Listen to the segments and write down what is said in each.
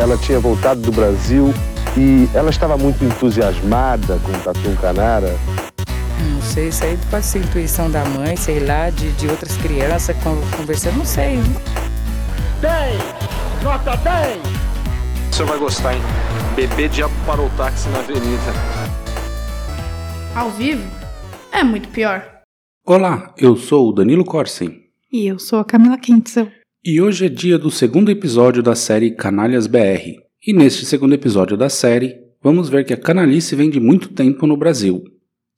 ela tinha voltado do Brasil e ela estava muito entusiasmada com o Tatu Canara. Não sei, isso aí pode ser intuição da mãe, sei lá, de, de outras crianças conversando, não sei. 10! Nota 10! O senhor vai gostar, hein? Bebê diabo parou o táxi na avenida. Ao vivo? É muito pior. Olá, eu sou o Danilo Corsen. E eu sou a Camila Kintzel. E hoje é dia do segundo episódio da série Canalhas BR. E neste segundo episódio da série, vamos ver que a canalice vem de muito tempo no Brasil.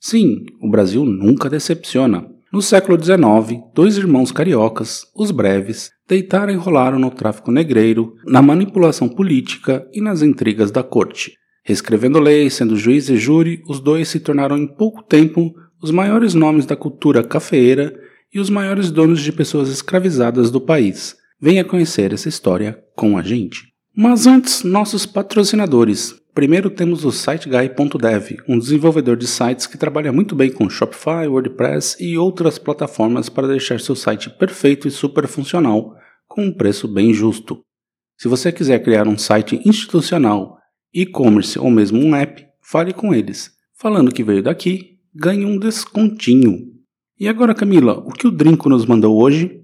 Sim, o Brasil nunca decepciona. No século XIX, dois irmãos cariocas, os breves, deitaram e rolaram no tráfico negreiro, na manipulação política e nas intrigas da corte. Reescrevendo leis, sendo juiz e júri, os dois se tornaram em pouco tempo os maiores nomes da cultura cafeeira e os maiores donos de pessoas escravizadas do país. Venha conhecer essa história com a gente. Mas antes, nossos patrocinadores. Primeiro temos o SiteGuy.dev, um desenvolvedor de sites que trabalha muito bem com Shopify, WordPress e outras plataformas para deixar seu site perfeito e super funcional, com um preço bem justo. Se você quiser criar um site institucional, e-commerce ou mesmo um app, fale com eles. Falando que veio daqui, ganhe um descontinho. E agora, Camila, o que o Drinco nos mandou hoje?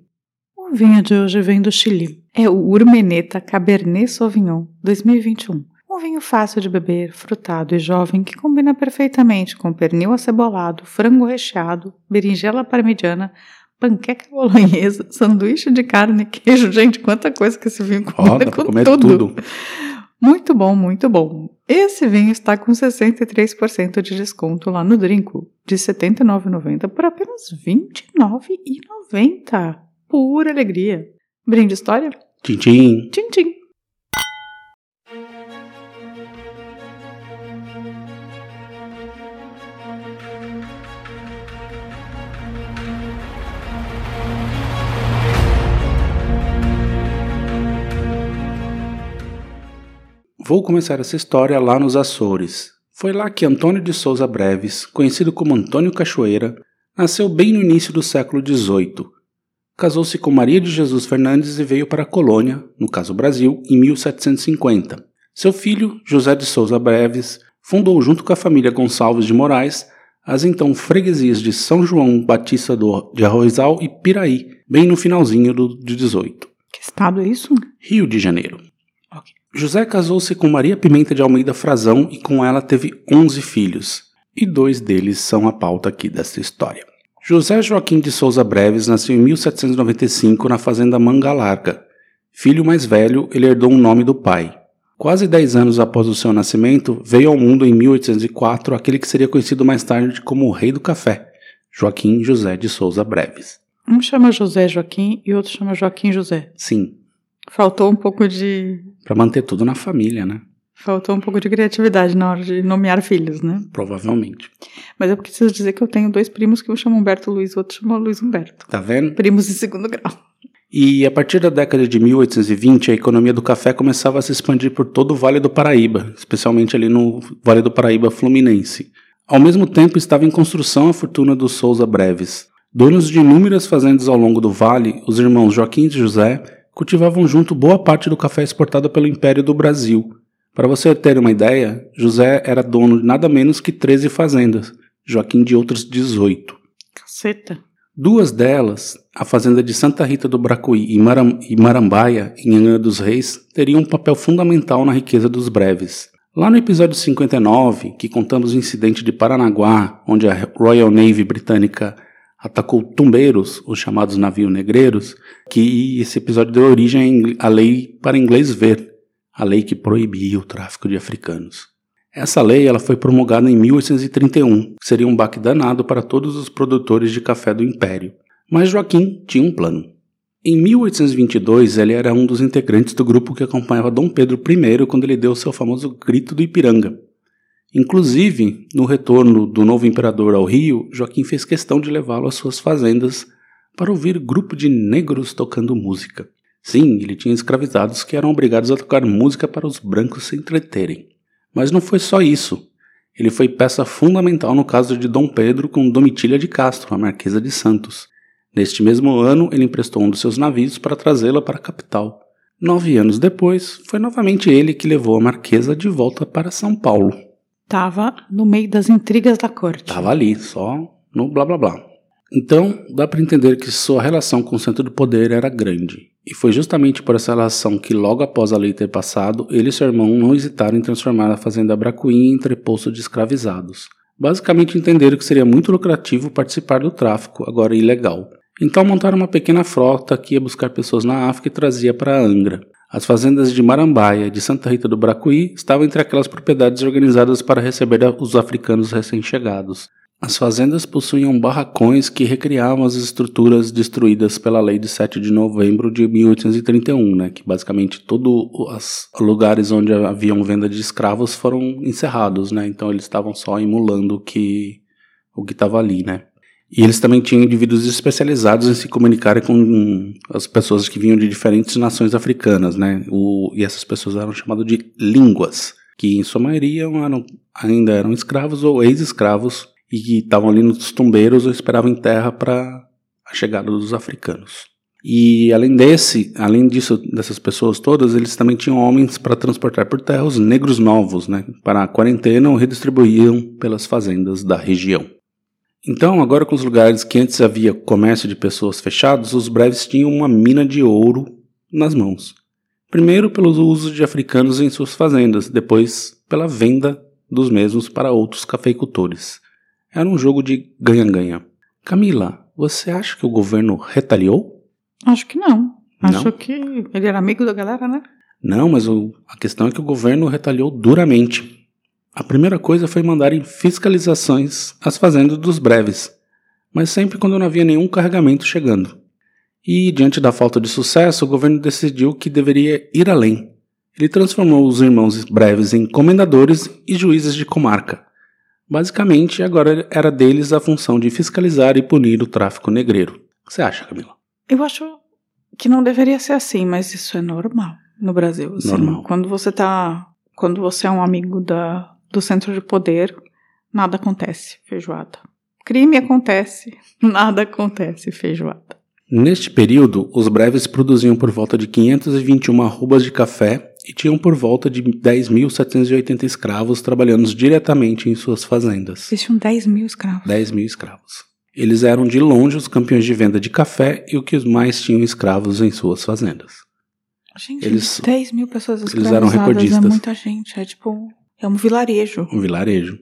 O vinho de hoje vem do Chile. É o Urmeneta Cabernet Sauvignon 2021. Um vinho fácil de beber, frutado e jovem que combina perfeitamente com pernil acebolado, frango recheado, berinjela parmegiana, panqueca bolonhesa, sanduíche de carne, queijo. Gente, quanta coisa que esse vinho combina oh, com comer tudo. tudo. Muito bom, muito bom. Esse vinho está com 63% de desconto lá no Drinco, de R$ 79,90 por apenas R$ 29,90. Pura alegria. Brinde história? Tchim, tchim. Tchim, tchim. Vou começar essa história lá nos Açores. Foi lá que Antônio de Souza Breves, conhecido como Antônio Cachoeira, nasceu bem no início do século XVIII. Casou-se com Maria de Jesus Fernandes e veio para a colônia, no caso Brasil, em 1750. Seu filho, José de Souza Breves, fundou junto com a família Gonçalves de Moraes as então freguesias de São João Batista do, de Arrozal e Piraí, bem no finalzinho do, de 18. Que estado é isso? Rio de Janeiro. José casou-se com Maria Pimenta de Almeida Frazão e com ela teve 11 filhos, e dois deles são a pauta aqui desta história. José Joaquim de Souza Breves nasceu em 1795 na fazenda Manga Larga. Filho mais velho, ele herdou o nome do pai. Quase 10 anos após o seu nascimento, veio ao mundo em 1804 aquele que seria conhecido mais tarde como o Rei do Café, Joaquim José de Souza Breves. Um chama José Joaquim e outro chama Joaquim José. Sim, Faltou um pouco de. para manter tudo na família, né? Faltou um pouco de criatividade na hora de nomear filhos, né? Provavelmente. Mas eu preciso dizer que eu tenho dois primos que um chama Humberto Luiz, o outro chama Luiz Humberto. Tá vendo? Primos de segundo grau. E a partir da década de 1820, a economia do café começava a se expandir por todo o Vale do Paraíba, especialmente ali no Vale do Paraíba Fluminense. Ao mesmo tempo, estava em construção a fortuna dos Souza Breves. Donos de inúmeras fazendas ao longo do vale, os irmãos Joaquim e José cultivavam junto boa parte do café exportado pelo Império do Brasil. Para você ter uma ideia, José era dono de nada menos que 13 fazendas, Joaquim de outras 18. Caceta. Duas delas, a fazenda de Santa Rita do Bracuí e, Maram e Marambaia, em Angra dos Reis, teriam um papel fundamental na riqueza dos breves. Lá no episódio 59, que contamos o incidente de Paranaguá, onde a Royal Navy britânica atacou tumbeiros, os chamados navios negreiros, que esse episódio deu origem à lei para inglês ver, a lei que proibia o tráfico de africanos. Essa lei ela foi promulgada em 1831, que seria um baque danado para todos os produtores de café do Império. Mas Joaquim tinha um plano. Em 1822, ele era um dos integrantes do grupo que acompanhava Dom Pedro I quando ele deu seu famoso Grito do Ipiranga. Inclusive, no retorno do novo imperador ao Rio, Joaquim fez questão de levá-lo às suas fazendas para ouvir grupo de negros tocando música. Sim, ele tinha escravizados que eram obrigados a tocar música para os brancos se entreterem. Mas não foi só isso. Ele foi peça fundamental no caso de Dom Pedro com Domitília de Castro, a Marquesa de Santos. Neste mesmo ano, ele emprestou um dos seus navios para trazê-la para a capital. Nove anos depois, foi novamente ele que levou a Marquesa de volta para São Paulo. Tava no meio das intrigas da corte. Tava ali, só no blá blá blá. Então, dá para entender que sua relação com o centro do poder era grande. E foi justamente por essa relação que, logo após a lei ter passado, ele e seu irmão não hesitaram em transformar a fazenda Bracuí em entreposto de escravizados. Basicamente entenderam que seria muito lucrativo participar do tráfico, agora ilegal. Então montaram uma pequena frota que ia buscar pessoas na África e trazia para Angra. As fazendas de Marambaia e de Santa Rita do Bracuí estavam entre aquelas propriedades organizadas para receber os africanos recém-chegados. As fazendas possuíam barracões que recriavam as estruturas destruídas pela Lei de 7 de novembro de 1831, né, que basicamente todos os lugares onde haviam venda de escravos foram encerrados, né, então eles estavam só emulando o que o estava ali, né. E eles também tinham indivíduos especializados em se comunicarem com as pessoas que vinham de diferentes nações africanas, né? O, e essas pessoas eram chamadas de línguas, que em sua maioria eram, ainda eram escravos ou ex-escravos e que estavam ali nos tumbeiros ou esperavam em terra para a chegada dos africanos. E além desse, além disso, dessas pessoas todas, eles também tinham homens para transportar por terra os negros novos, né, para a quarentena ou redistribuíam pelas fazendas da região. Então, agora com os lugares que antes havia comércio de pessoas fechados, os breves tinham uma mina de ouro nas mãos. Primeiro pelo uso de africanos em suas fazendas, depois pela venda dos mesmos para outros cafeicultores. Era um jogo de ganha-ganha. Camila, você acha que o governo retaliou? Acho que não. Não? Acho que ele era amigo da galera, né? Não, mas o- a questão é que o governo retaliou duramente. A primeira coisa foi mandarem fiscalizações às fazendas dos breves, mas sempre quando não havia nenhum carregamento chegando. E, diante da falta de sucesso, o governo decidiu que deveria ir além. Ele transformou os irmãos breves em comendadores e juízes de comarca. Basicamente, agora era deles a função de fiscalizar e punir o tráfico negreiro. O que você acha, Camila? Eu acho que não deveria ser assim, mas isso é normal no Brasil. assim. Normal. Quando você tá. Quando você é um amigo da, do centro de poder, nada acontece, feijoada. Crime acontece, nada acontece, feijoada. Neste período, os breves produziam por volta de 521 arrobas de café e tinham por volta de 10.780 escravos trabalhando diretamente em suas fazendas. Existiam 10 mil escravos. 10 mil escravos. Eles eram de longe os campeões de venda de café e o que mais tinham escravos em suas fazendas. Gente, Eles- 10 mil pessoas eles escravizadas eram recordistas. é muita gente. É tipo. É um vilarejo. Um vilarejo.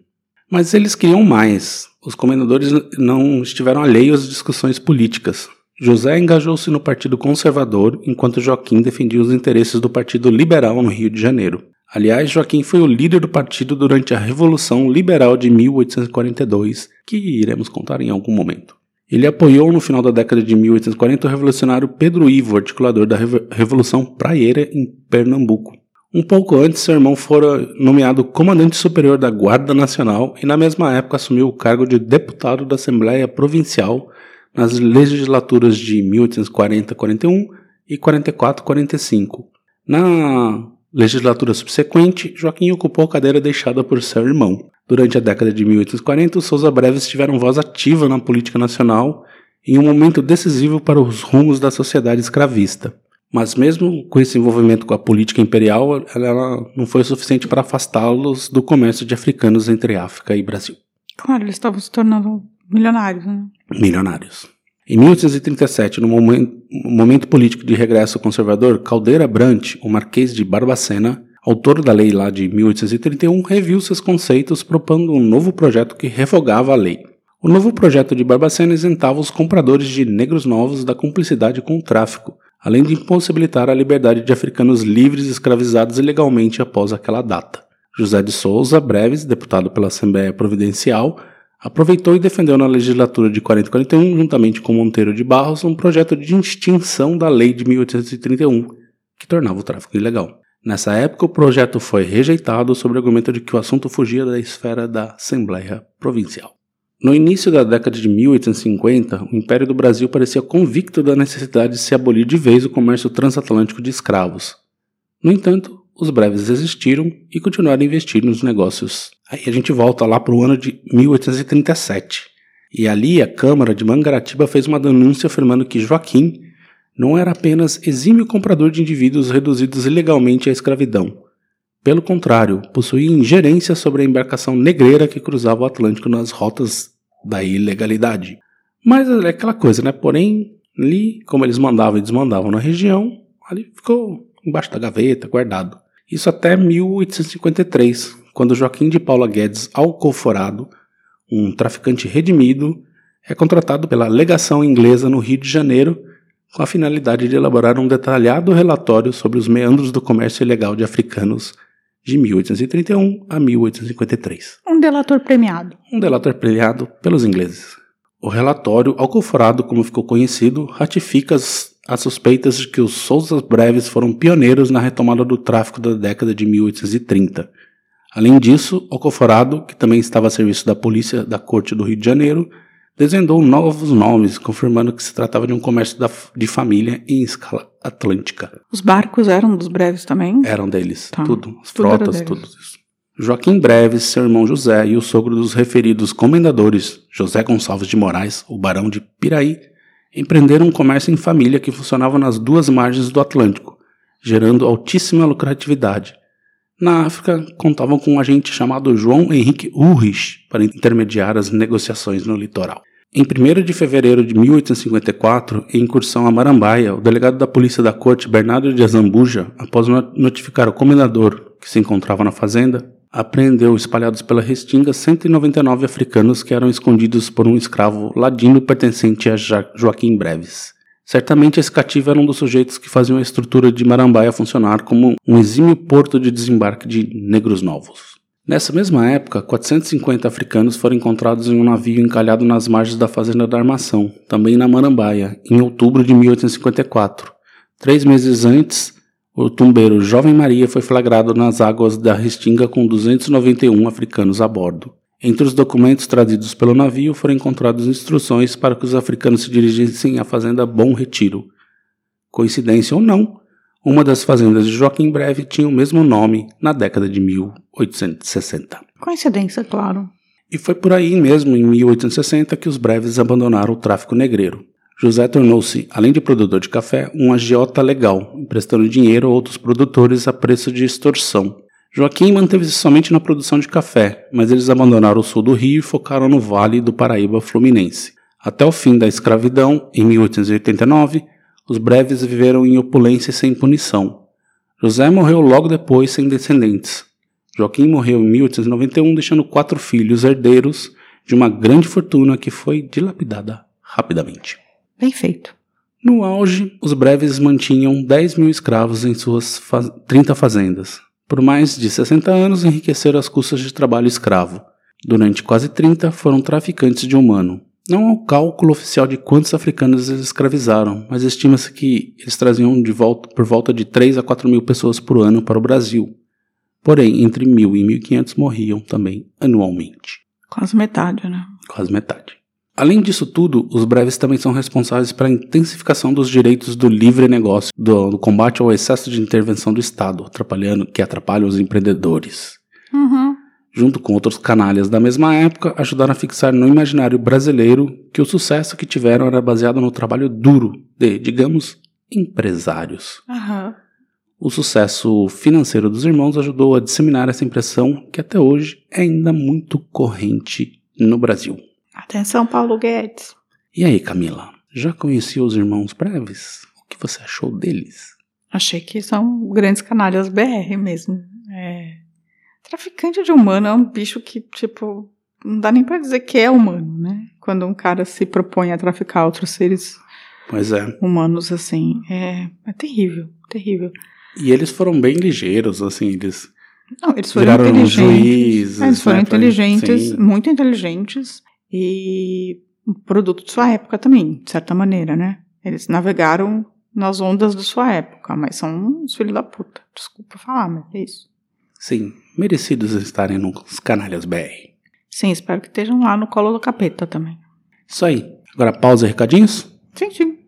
Mas eles queriam mais. Os comendadores não estiveram alheios às discussões políticas. José engajou-se no Partido Conservador, enquanto Joaquim defendia os interesses do Partido Liberal no Rio de Janeiro. Aliás, Joaquim foi o líder do partido durante a Revolução Liberal de 1842, que iremos contar em algum momento. Ele apoiou no final da década de 1840 o revolucionário Pedro Ivo, articulador da Revo- Revolução Praieira em Pernambuco. Um pouco antes, seu irmão fora nomeado comandante superior da Guarda Nacional e, na mesma época, assumiu o cargo de deputado da Assembleia Provincial nas legislaturas de 1840-41 e 44-45. Na legislatura subsequente, Joaquim ocupou a cadeira deixada por seu irmão. Durante a década de 1840, os Souza Breves tiveram voz ativa na política nacional em um momento decisivo para os rumos da sociedade escravista. Mas mesmo com esse envolvimento com a política imperial, ela não foi suficiente para afastá-los do comércio de africanos entre África e Brasil. Claro, eles estavam se tornando milionários, né? Milionários. Em 1837, no momen- momento político de regresso conservador, Caldeira Brant, o Marquês de Barbacena, autor da lei lá de 1831, reviu seus conceitos propondo um novo projeto que revogava a lei. O novo projeto de Barbacena isentava os compradores de negros novos da cumplicidade com o tráfico, além de impossibilitar a liberdade de africanos livres escravizados ilegalmente após aquela data. José de Souza Breves, deputado pela Assembleia Providencial, aproveitou e defendeu na legislatura de 40 e 41, juntamente com Monteiro de Barros, um projeto de extinção da lei de 1831, que tornava o tráfico ilegal. Nessa época, o projeto foi rejeitado sob o argumento de que o assunto fugia da esfera da Assembleia Provincial. No início da década de 1850, o Império do Brasil parecia convicto da necessidade de se abolir de vez o comércio transatlântico de escravos. No entanto, os breves resistiram e continuaram a investir nos negócios. Aí a gente volta lá para o ano de 1837. E ali a Câmara de Mangaratiba fez uma denúncia afirmando que Joaquim não era apenas exímio comprador de indivíduos reduzidos ilegalmente à escravidão. Pelo contrário, possuía ingerência sobre a embarcação negreira que cruzava o Atlântico nas rotas da ilegalidade. Mas é aquela coisa, né? Porém, ali, como eles mandavam e desmandavam na região, ali ficou embaixo da gaveta, guardado. Isso até 1853, quando Joaquim de Paula Guedes Alcoforado, um traficante redimido, é contratado pela legação inglesa no Rio de Janeiro com a finalidade de elaborar um detalhado relatório sobre os meandros do comércio ilegal de africanos de 1831 a 1853. Um delator premiado. Um delator premiado pelos ingleses. O relatório, alcoforado como ficou conhecido, ratifica as, as suspeitas de que os Sousas Breves foram pioneiros na retomada do tráfico da década de 1830. Além disso, Alcoforado, que também estava a serviço da polícia da Corte do Rio de Janeiro, desvendou novos nomes, confirmando que se tratava de um comércio da, de família em escala atlântica. Os barcos eram dos breves também? Eram deles, Tá. tudo, as Tudo frotas, tudo isso. Joaquim Breves, seu irmão José e o sogro dos referidos comendadores, José Gonçalves de Moraes, o barão de Piraí, empreenderam um comércio em família que funcionava nas duas margens do Atlântico, gerando altíssima lucratividade. Na África, contavam com um agente chamado João Henrique Ulrich para intermediar as negociações no litoral. Em 1 de fevereiro de 1854, em incursão a Marambaia, o delegado da polícia da corte, Bernardo de Azambuja, após no- notificar o comendador, que se encontrava na fazenda, apreendeu espalhados pela Restinga 199 africanos que eram escondidos por um escravo ladino pertencente a Joaquim Breves. Certamente esse cativo era um dos sujeitos que faziam a estrutura de Marambaia funcionar como um exímio porto de desembarque de negros novos. Nessa mesma época, 450 africanos foram encontrados em um navio encalhado nas margens da Fazenda da Armação, também na Marambaia, em outubro de 1854. Três meses antes, o tumbeiro Jovem Maria foi flagrado nas águas da Restinga com 291 africanos a bordo. Entre os documentos trazidos pelo navio foram encontradas instruções para que os africanos se dirigissem à fazenda Bom Retiro. Coincidência ou não, uma das fazendas de Joaquim Breve tinha o mesmo nome na década de 1860. Coincidência, claro. E foi por aí mesmo, em 1860, que os breves abandonaram o tráfico negreiro. José tornou-se, além de produtor de café, um agiota legal, emprestando dinheiro a outros produtores a preço de extorsão. Joaquim manteve-se somente na produção de café, mas eles abandonaram o sul do Rio e focaram no Vale do Paraíba Fluminense. Até o fim da escravidão, em 1889, os breves viveram em opulência e sem punição. José morreu logo depois sem descendentes. Joaquim morreu em 1891, deixando quatro filhos herdeiros de uma grande fortuna que foi dilapidada rapidamente. Bem feito. No auge, os breves mantinham 10 mil escravos em suas fa 30 fazendas. Por mais de 60 anos, enriqueceram às custas de trabalho escravo. Durante quase 30, foram traficantes de humano. Não há um cálculo oficial de quantos africanos eles escravizaram, mas estima-se que eles traziam de volta, por volta de 3 a 4 mil pessoas por ano para o Brasil. Porém, entre 1.000 e 1.500 morriam também anualmente Quase metade, né? quase metade. Além disso tudo, os breves também são responsáveis pela intensificação dos direitos do livre negócio, do, do combate ao excesso de intervenção do Estado, atrapalhando, que atrapalha os empreendedores. Uhum. Junto com outros canalhas da mesma época, ajudaram a fixar no imaginário brasileiro que o sucesso que tiveram era baseado no trabalho duro de, digamos, empresários. Aham. O sucesso financeiro dos irmãos ajudou a disseminar essa impressão que até hoje é ainda muito corrente no Brasil. Atenção, Paulo Guedes. E aí, Camila? Já conhecia os irmãos Breves? O que você achou deles? Achei que são grandes canalhas BR mesmo. É... Traficante de humano é um bicho que, tipo, não dá nem pra dizer que é humano, né? Quando um cara se propõe a traficar outros seres é. humanos, assim, é, é terrível, terrível. E eles foram bem ligeiros, assim, eles Não, eles foram viraram inteligentes. juízes. É, eles foram né, inteligentes, Sim. muito inteligentes e um produto de sua época também, de certa maneira, né? Eles navegaram nas ondas de sua época, mas são uns filhos da puta. Desculpa falar, mas é isso. Sim, merecidos estarem nos canalhas BR. Sim, espero que estejam lá no colo do capeta também. Isso aí. Agora pausa e recadinhos? Sim, sim.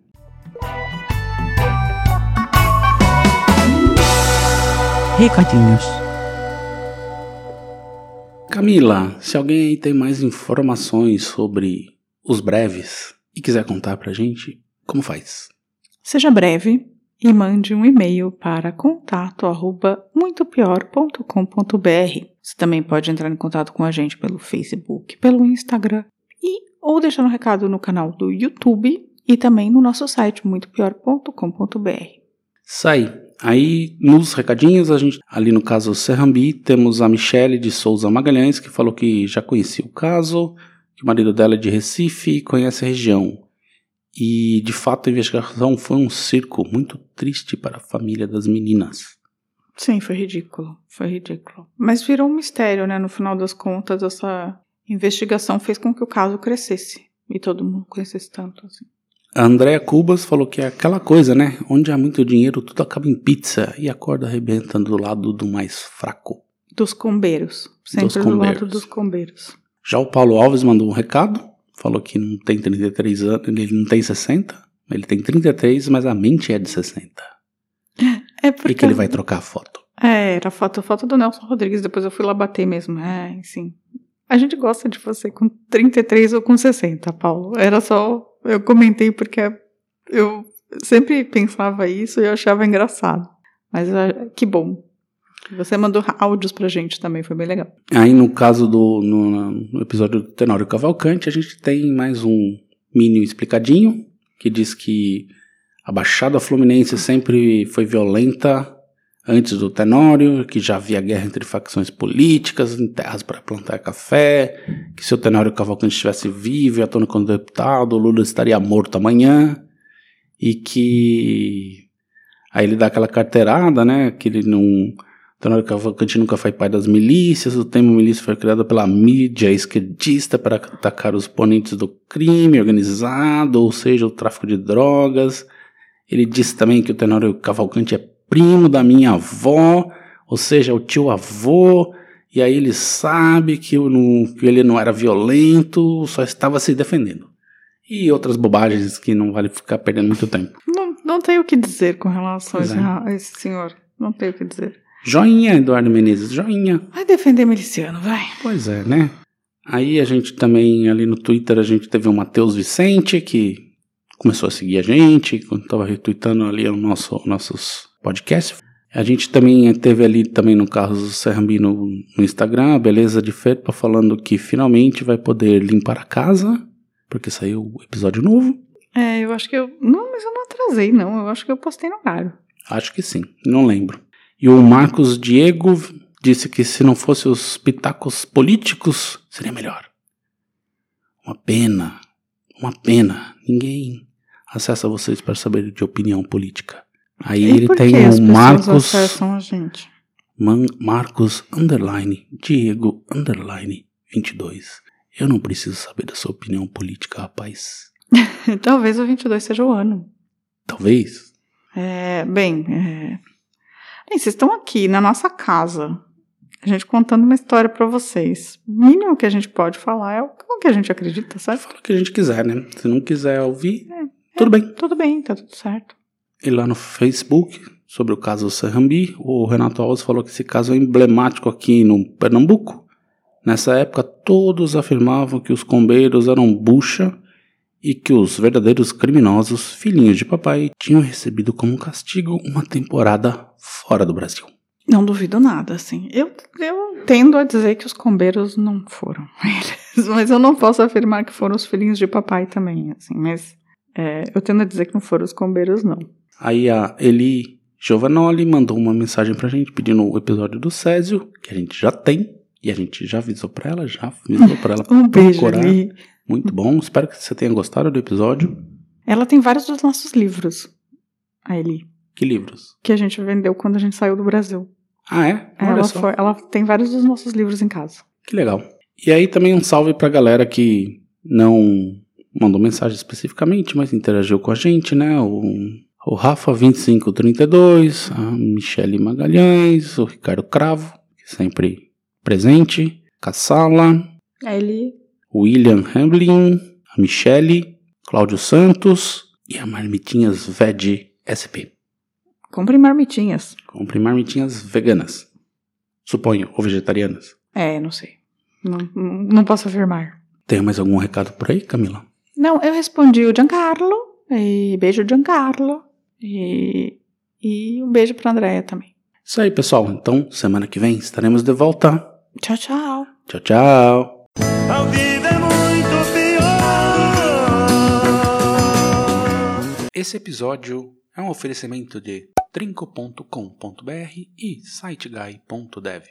Recadinhos. Camila, se alguém aí tem mais informações sobre os breves e quiser contar pra gente, como faz? Seja breve e mande um e-mail para contato@muitopior.com.br. Você também pode entrar em contato com a gente pelo Facebook, pelo Instagram e ou deixar um recado no canal do YouTube e também no nosso site muitopior.com.br. Sai. Aí, nos recadinhos, a gente, ali no caso Serrambi, temos a Michele de Souza Magalhães, que falou que já conhecia o caso, que o marido dela é de Recife e conhece a região. E, de fato, a investigação foi um circo muito triste para a família das meninas. Sim, foi ridículo. Foi ridículo. Mas virou um mistério, né? No final das contas, essa investigação fez com que o caso crescesse. E todo mundo conhecesse tanto, assim. A Andrea Cubas falou que é aquela coisa, né? Onde há muito dinheiro, tudo acaba em pizza e a corda arrebenta do lado do mais fraco. Dos combeiros. Sempre Dos do combeiros. lado dos combeiros. Já o Paulo Alves mandou um recado, falou que não tem 33 anos, ele não tem 60, ele tem 33, mas a mente é de 60. É E porque. que ele vai trocar a foto. É, era a foto, foto do Nelson Rodrigues, depois eu fui lá bater mesmo. É, sim. A gente gosta de você com 33 ou com 60, Paulo. Era só. Eu comentei porque eu sempre pensava isso e eu achava engraçado. Mas ah, que bom. Você mandou áudios pra gente também, foi bem legal. Aí no caso do no, no episódio do Tenório Cavalcante, a gente tem mais um mini explicadinho que diz que a Baixada Fluminense sempre foi violenta antes do Tenório, que já havia guerra entre facções políticas, em terras para plantar café, que se o Tenório Cavalcante estivesse vivo e atuando como deputado, Lula estaria morto amanhã, e que aí ele dá aquela carteirada, né, que ele não o Tenório Cavalcante nunca foi pai das milícias, o termo milícia foi criado pela mídia esquerdista para atacar os oponentes do crime organizado, ou seja, o tráfico de drogas. Ele disse também que o Tenório Cavalcante é primo da minha avó, ou seja, o tio avô, e aí ele sabe que, não- que ele não era violento, só estava se defendendo. E outras bobagens que não vale ficar perdendo muito tempo. Não, não tenho o que dizer com relação a Pois esse, é. a esse senhor. Não tenho o que dizer. Joinha, Eduardo Menezes, joinha. Vai defender miliciano, vai. Pois é, né? Aí a gente também, ali no Twitter, a gente teve o Matheus Vicente, que começou a seguir a gente, quando tava retweetando ali o nosso, nossos podcasts. A gente também teve ali, também no Carlos do Serrambi no, no Instagram, a Beleza de Ferpa, falando que finalmente vai poder limpar a casa, porque saiu o episódio novo. É, eu acho que eu. Não, mas eu não atrasei, não. Eu acho que eu postei no horário. Acho que sim, não lembro. E o Marcos Diego disse que se não fosse os pitacos políticos, seria melhor. Uma pena, uma pena. Ninguém acessa vocês para saber de opinião política. Aí e ele tem o Marcos, acessam a gente? Man- Marcos underline Diego underline 22. Eu não preciso saber da sua opinião política, rapaz. Talvez o 22 seja o ano. Talvez. É, bem, é... Bem, vocês estão aqui na nossa casa, a gente contando uma história pra vocês. O mínimo que a gente pode falar é o que a gente acredita, sabe? Fala o que a gente quiser, né? Se não quiser ouvir, tudo bem. Tudo bem, tá tudo certo. E lá no Facebook, sobre o caso Serrambi, o Renato Alves falou que esse caso é emblemático aqui no Pernambuco. Nessa época, todos afirmavam que os combeiros eram bucha e que os verdadeiros criminosos, filhinhos de papai, tinham recebido como castigo uma temporada fora do Brasil. Não duvido nada, assim. Eu, eu tendo a dizer que os combeiros não foram eles, mas eu não posso afirmar que foram os filhinhos de papai também, assim. Mas é, eu tendo a dizer que não foram os combeiros, não. Aí a Eli Giovanoli mandou uma mensagem pra gente pedindo o episódio do Césio, que a gente já tem, e a gente já avisou pra ela, já avisou pra ela Um beijo, procurar. Eli. Muito bom, espero que você tenha gostado do episódio. Ela tem vários dos nossos livros, a Eli, Que livros? que a gente vendeu quando a gente saiu do Brasil. Ah, é? Olha Ela, foi- ela tem vários dos nossos livros em casa. Que legal. E aí também um salve pra galera que não mandou mensagem especificamente, mas interagiu com a gente, né? O, o Rafa2532, a Michele Magalhães, o Ricardo Cravo, que sempre presente, Cassala, A Eli, William Hamlin, a Michele, Cláudio Santos e a Marmitinhas Veg SP. compre marmitinhas. Compre marmitinhas veganas. Suponho, ou vegetarianas. É, não sei. Não, não não posso afirmar. Tem mais algum recado por aí, Camila? Não, eu respondi o Giancarlo. E beijo, Giancarlo. E, e um beijo pra Andréia também. Isso aí, pessoal. Então, semana que vem estaremos de volta. Tchau, tchau. Tchau, tchau. Ao vivo é muito pior. Esse episódio é um oferecimento de trinco.com.br e siteguy.dev.